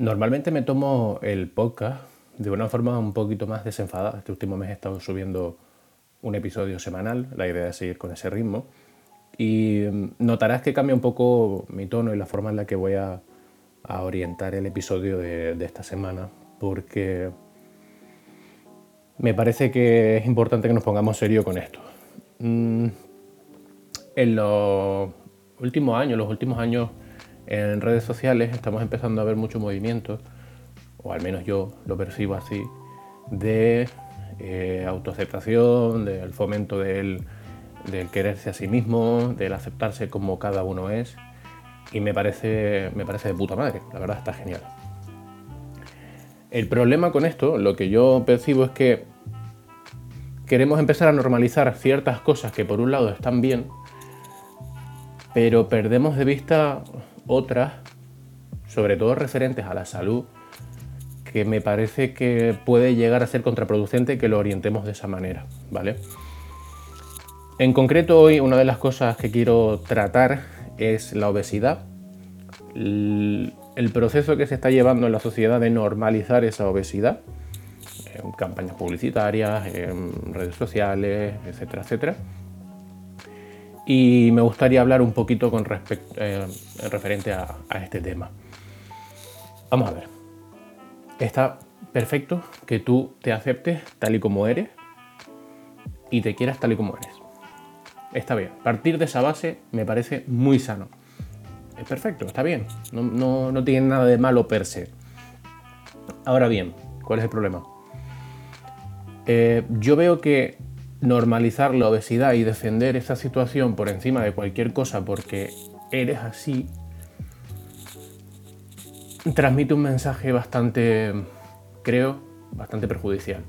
Normalmente me tomo el podcast de una forma un poquito más desenfadada. Este último mes he estado subiendo un episodio semanal, la idea es seguir con ese ritmo. Y mm, notarás que cambia un poco mi tono y la forma en la que voy a, orientar el episodio de, esta semana, porque me parece que es importante que nos pongamos serio con esto. Mm, en los últimos años, los últimos años en redes sociales estamos empezando a ver mucho movimiento, o al menos yo lo percibo así, de eh, autoaceptación, del fomento del, quererse a sí mismo, del aceptarse como cada uno es. Y me parece, me parece de puta madre, la verdad está genial. El problema con esto, lo que yo percibo es que queremos empezar a normalizar ciertas cosas que por un lado están bien, pero perdemos de vista otras, sobre todo referentes a la salud, que me parece que puede llegar a ser contraproducente que lo orientemos de esa manera, ¿vale? En concreto hoy una de las cosas que quiero tratar es la obesidad, el, proceso que se está llevando en la sociedad de normalizar esa obesidad, en campañas publicitarias, en redes sociales, etcétera, etcétera y me gustaría hablar un poquito con respecto, eh, referente a, este tema. Vamos a ver. Está perfecto que tú te aceptes tal y como eres y te quieras tal y como eres. Está bien. Partir de esa base me parece muy sano. Es perfecto, está bien. No, tiene nada de malo per se. Ahora bien, ¿cuál es el problema? Eh, yo veo que normalizar la obesidad y defender esa situación por encima de cualquier cosa porque eres así, transmite un mensaje bastante, creo, bastante perjudicial.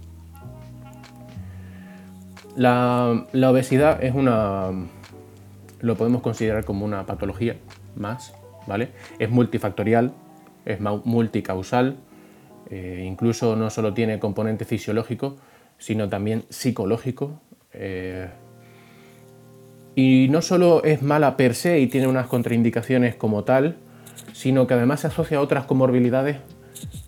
La, obesidad es una, lo podemos considerar como una patología más, ¿vale? Es multifactorial, es multicausal, eh, incluso no solo tiene componente fisiológico, sino también psicológico. Eh, y no solo es mala per se y tiene unas contraindicaciones como tal, sino que además se asocia a otras comorbilidades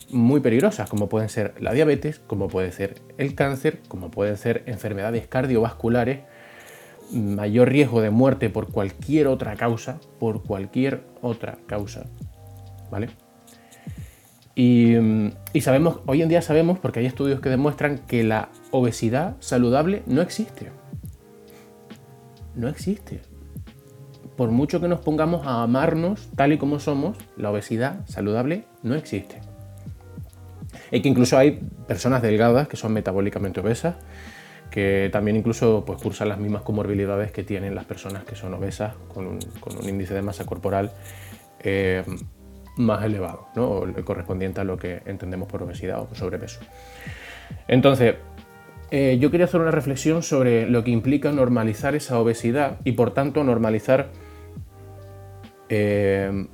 muy peligrosas, como pueden ser la diabetes, como puede ser el cáncer, como pueden ser enfermedades cardiovasculares, mayor riesgo de muerte por cualquier otra causa, por cualquier otra causa. ¿Vale? Y, sabemos, hoy en día sabemos, porque hay estudios que demuestran que la obesidad saludable no existe. No existe. Por mucho que nos pongamos a amarnos tal y como somos, la obesidad saludable no existe. Y que incluso hay personas delgadas que son metabólicamente obesas, que también incluso pues, cursan las mismas comorbilidades que tienen las personas que son obesas con un, índice de masa corporal eh, más elevado, ¿no? correspondiente a lo que entendemos por obesidad o sobrepeso. Entonces, eh, yo quería hacer una reflexión sobre lo que implica normalizar esa obesidad y por tanto normalizar, eh,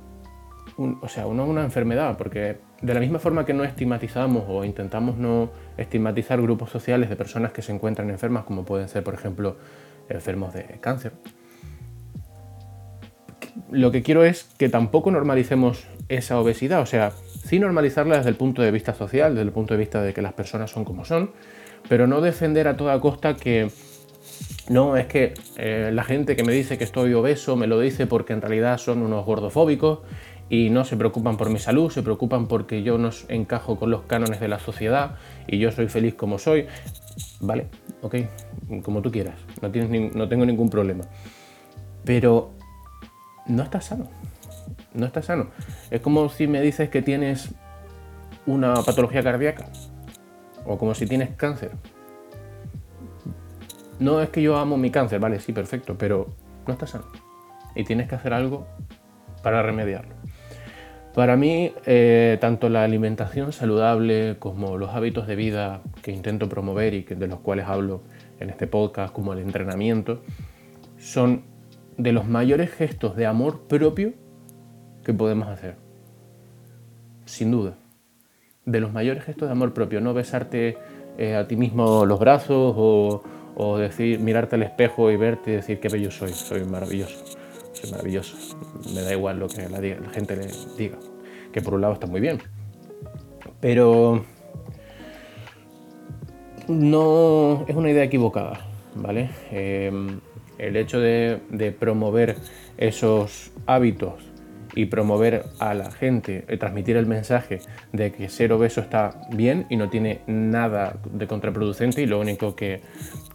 o sea, una enfermedad, porque de la misma forma que no estigmatizamos o intentamos no estigmatizar grupos sociales de personas que se encuentran enfermas, como pueden ser, por ejemplo, enfermos de cáncer, lo que quiero es que tampoco normalicemos esa obesidad, o sea, sí normalizarla desde el punto de vista social, desde el punto de vista de que las personas son como son, pero no defender a toda costa que no, es que eh, la gente que me dice que estoy obeso me lo dice porque en realidad son unos gordofóbicos y no se preocupan por mi salud, se preocupan porque yo no encajo con los cánones de la sociedad y yo soy feliz como soy. Vale, ok, como tú quieras, no, tienes no tengo ningún problema. Pero no está sano. No está sano. Es como si me dices que tienes una patología cardíaca o como si tienes cáncer. No es que yo amo mi cáncer, vale, sí, perfecto, pero no está sano. Y tienes que hacer algo para remediarlo. Para mí, eh, tanto la alimentación saludable como los hábitos de vida que intento promover y de los cuales hablo en este podcast, como el entrenamiento, son de los mayores gestos de amor propio que podemos hacer. Sin duda. De los mayores gestos de amor propio. No besarte eh, a ti mismo los brazos o, decir, mirarte al espejo y verte y decir qué bello soy. Soy maravilloso. Soy maravilloso. Me da igual lo que la, gente le diga. Que por un lado está muy bien. Pero no es una idea equivocada, ¿vale? Em, el hecho de, promover esos hábitos y promover a la gente, eh, transmitir el mensaje de que ser obeso está bien y no tiene nada de contraproducente y lo único que,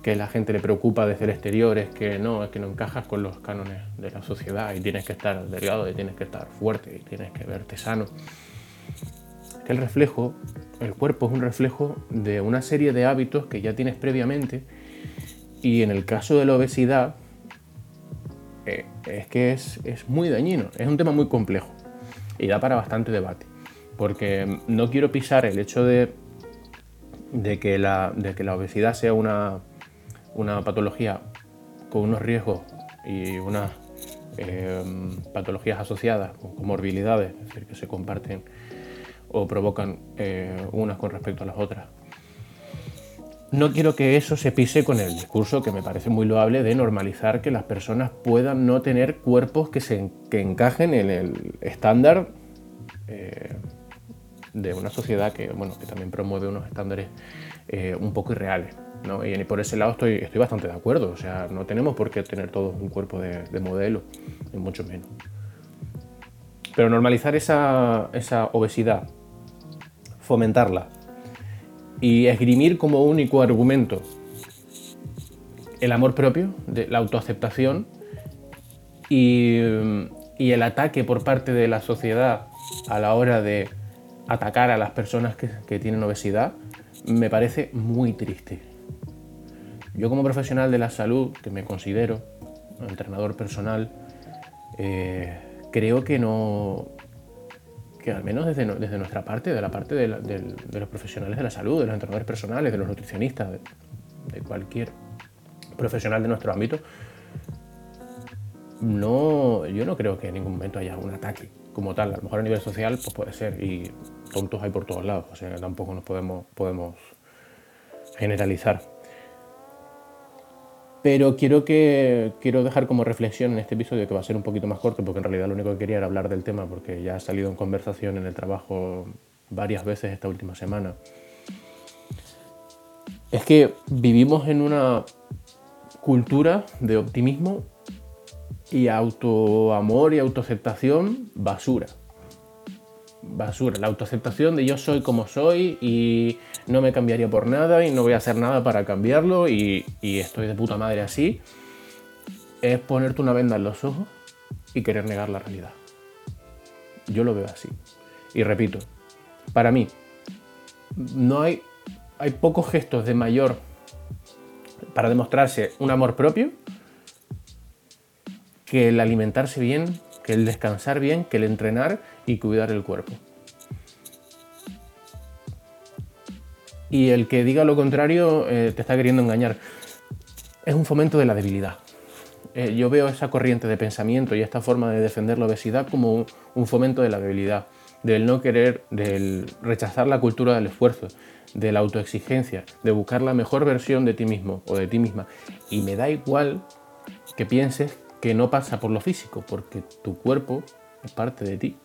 que la gente le preocupa desde el exterior es que no, es que no encajas con los cánones de la sociedad y tienes que estar delgado y tienes que estar fuerte y tienes que verte sano. Que el reflejo, el cuerpo es un reflejo de una serie de hábitos que ya tienes previamente y en el caso de la obesidad eh, es que es, muy dañino, es un tema muy complejo y da para bastante debate, porque no quiero pisar el hecho de, de, que, la, de que la obesidad sea una, una patología con unos riesgos y unas em, patologías asociadas con comorbilidades, es decir, que se comparten o provocan eh, unas con respecto a las otras no quiero que eso se pise con el discurso que me parece muy loable de normalizar que las personas puedan no tener cuerpos que, se, encajen en el estándar eh, de una sociedad que, bueno, que también promueve unos estándares eh, un poco irreales. Y por ese lado estoy, estoy bastante de acuerdo. O sea, no tenemos por qué tener todos un cuerpo de, modelo, ni mucho menos. Pero normalizar esa, esa obesidad, fomentarla, y esgrimir como único argumento el amor propio, la autoaceptación y, el ataque por parte de la sociedad a la hora de atacar a las personas que, tienen obesidad, me parece muy triste. Yo como profesional de la salud, que me considero entrenador personal, eh, creo que no, que al menos desde, desde nuestra parte, de la parte de, los profesionales de la salud, de los entrenadores personales, de los nutricionistas, de, cualquier profesional de nuestro ámbito, no, yo no creo que en ningún momento haya un ataque como tal. A lo mejor a nivel social pues puede ser y tontos hay por todos lados, o sea tampoco nos podemos, podemos generalizar. Pero quiero, que, quiero dejar como reflexión en este episodio, que va a ser un poquito más corto, porque en realidad lo único que quería era hablar del tema, porque ya ha salido en conversación en el trabajo varias veces esta última semana. Es que vivimos en una cultura de optimismo y autoamor y autoaceptación basura basura, la autoaceptación de yo soy como soy y no me cambiaría por nada y no voy a hacer nada para cambiarlo y, estoy de puta madre así, es ponerte una venda en los ojos y querer negar la realidad. Yo lo veo así. Y repito, para mí, no hay, hay pocos gestos de mayor para demostrarse un amor propio que el alimentarse bien, que el descansar bien, que el entrenar y cuidar el cuerpo. Y el que diga lo contrario eh, te está queriendo engañar. Es un fomento de la debilidad. Eh, yo veo esa corriente de pensamiento y esta forma de defender la obesidad como un, fomento de la debilidad, del no querer, del rechazar la cultura del esfuerzo, de la autoexigencia, de buscar la mejor versión de ti mismo o de ti misma. Y me da igual que pienses que no pasa por lo físico, porque tu cuerpo es parte de ti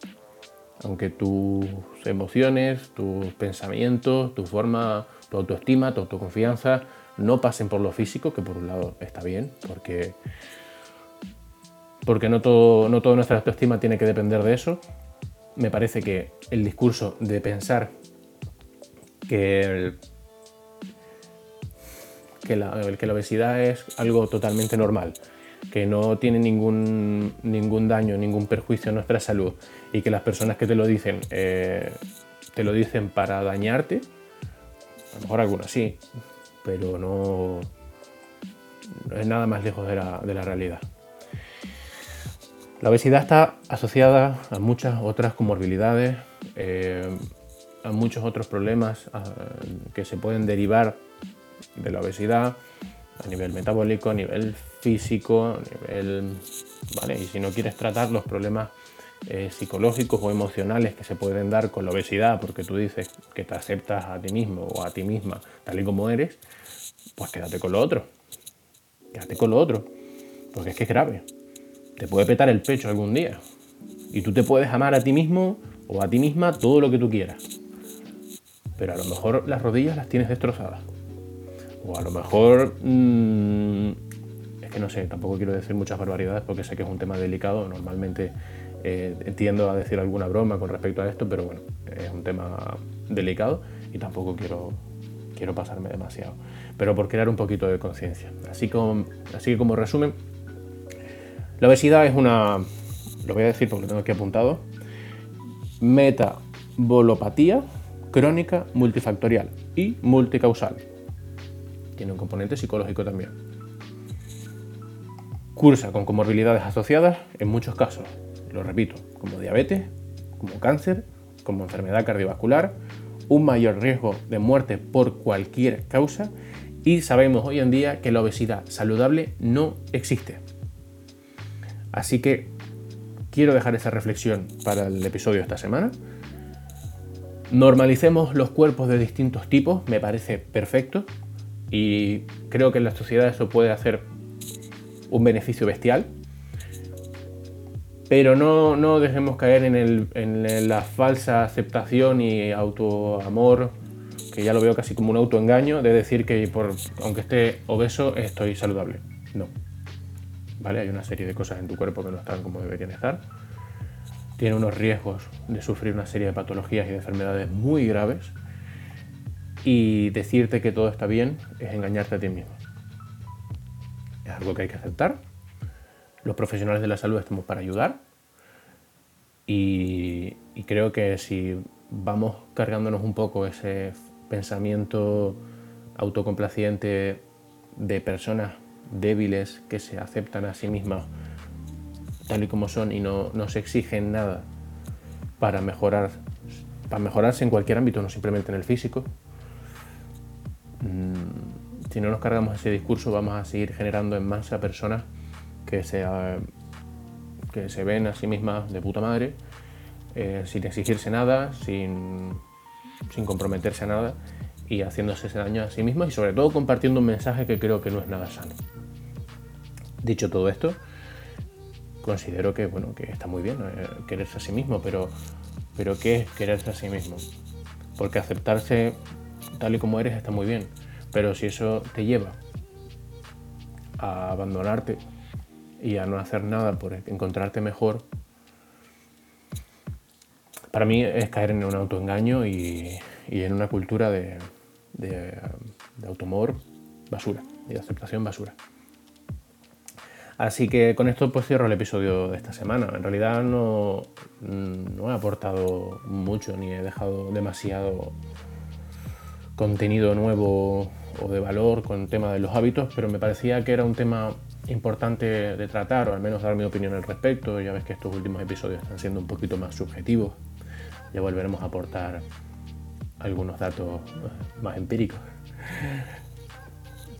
aunque tus emociones, tus pensamientos, tu forma, tu autoestima, tu autoconfianza no pasen por lo físico, que por un lado está bien, porque, porque no, todo, no toda nuestra autoestima tiene que depender de eso. Me parece que el discurso de pensar que, que, la, que la obesidad es algo totalmente normal, que no tiene ningún, ningún daño, ningún perjuicio a nuestra salud y que las personas que te lo dicen eh, te lo dicen para dañarte, a lo mejor algunas sí, pero no, es nada más lejos de la, realidad. La obesidad está asociada a muchas otras comorbilidades, eh, a muchos otros problemas que se pueden derivar de la obesidad a nivel metabólico, a nivel físico, a nivel... ¿vale? Y si no quieres tratar los problemas eh, psicológicos o emocionales que se pueden dar con la obesidad, porque tú dices que te aceptas a ti mismo o a ti misma tal y como eres, pues quédate con lo otro. Quédate con lo otro. Porque es que es grave. Te puede petar el pecho algún día. Y tú te puedes amar a ti mismo o a ti misma todo lo que tú quieras. pero a lo mejor las rodillas las tienes destrozadas. O a lo mejor... Mm, es que no sé, tampoco quiero decir muchas barbaridades porque sé que es un tema delicado. Normalmente eh, tiendo a decir alguna broma con respecto a esto, pero bueno, es un tema delicado y tampoco quiero, quiero pasarme demasiado. Pero por crear un poquito de conciencia. Así, así que como resumen, la obesidad es una, lo voy a decir porque lo tengo aquí apuntado, metabolopatía crónica multifactorial y multicausal. Tiene un componente psicológico también. Cursa con comorbilidades asociadas en muchos casos, lo repito, como diabetes, como cáncer, como enfermedad cardiovascular, un mayor riesgo de muerte por cualquier causa y sabemos hoy en día que la obesidad saludable no existe. Así que quiero dejar esa reflexión para el episodio de esta semana. Normalicemos los cuerpos de distintos tipos, me parece perfecto y creo que en la sociedad eso puede hacer un beneficio bestial. Pero no, no dejemos caer en, la falsa aceptación y autoamor, que ya lo veo casi como un autoengaño, de decir que por, aunque esté obeso estoy saludable. No. ¿Vale? Hay una serie de cosas en tu cuerpo que no están como deberían estar tiene unos riesgos de sufrir una serie de patologías y de enfermedades muy graves y decirte que todo está bien es engañarte a ti mismo. Es algo que hay que aceptar. Los profesionales de la salud estamos para ayudar y, y creo que si vamos cargándonos un poco ese pensamiento autocomplaciente de personas débiles que se aceptan a sí mismas tal y como son y no, se exigen nada para mejorar, para mejorarse en cualquier ámbito, no simplemente en el físico. Mm, si no nos cargamos ese discurso, vamos a seguir generando en masa personas que se, que se ven a sí mismas de puta madre, eh, sin exigirse nada, sin, sin comprometerse a nada y haciéndose ese daño a sí mismas y sobre todo compartiendo un mensaje que creo que no es nada sano. Dicho todo esto, considero que, bueno, que está muy bien eh, quererse a sí mismo, pero, pero ¿qué es quererse a sí mismo? Porque aceptarse tal y como eres está muy bien, pero si eso te lleva a abandonarte y a no hacer nada por encontrarte mejor, para mí es caer en un autoengaño y, en una cultura de, de, de basura y de aceptación basura. Así que con esto pues cierro el episodio de esta semana. En realidad no, no he aportado mucho ni he dejado demasiado contenido nuevo o de valor con el tema de los hábitos, pero me parecía que era un tema importante de tratar o al menos dar mi opinión al respecto. Ya ves que estos últimos episodios están siendo un poquito más subjetivos. Ya volveremos a aportar algunos datos más empíricos.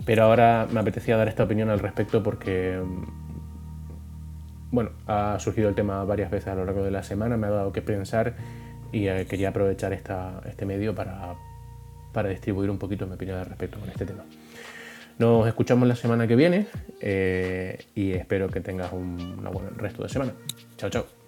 Pero ahora me apetecía dar esta opinión al respecto porque, mm, bueno, ha surgido el tema varias veces a lo largo de la semana, me ha dado que pensar y eh, quería aprovechar esta, este medio para, para distribuir un poquito mi opinión al respecto con este tema. Nos escuchamos la semana que viene eh, y espero que tengas un buen resto de semana. Chao, chao.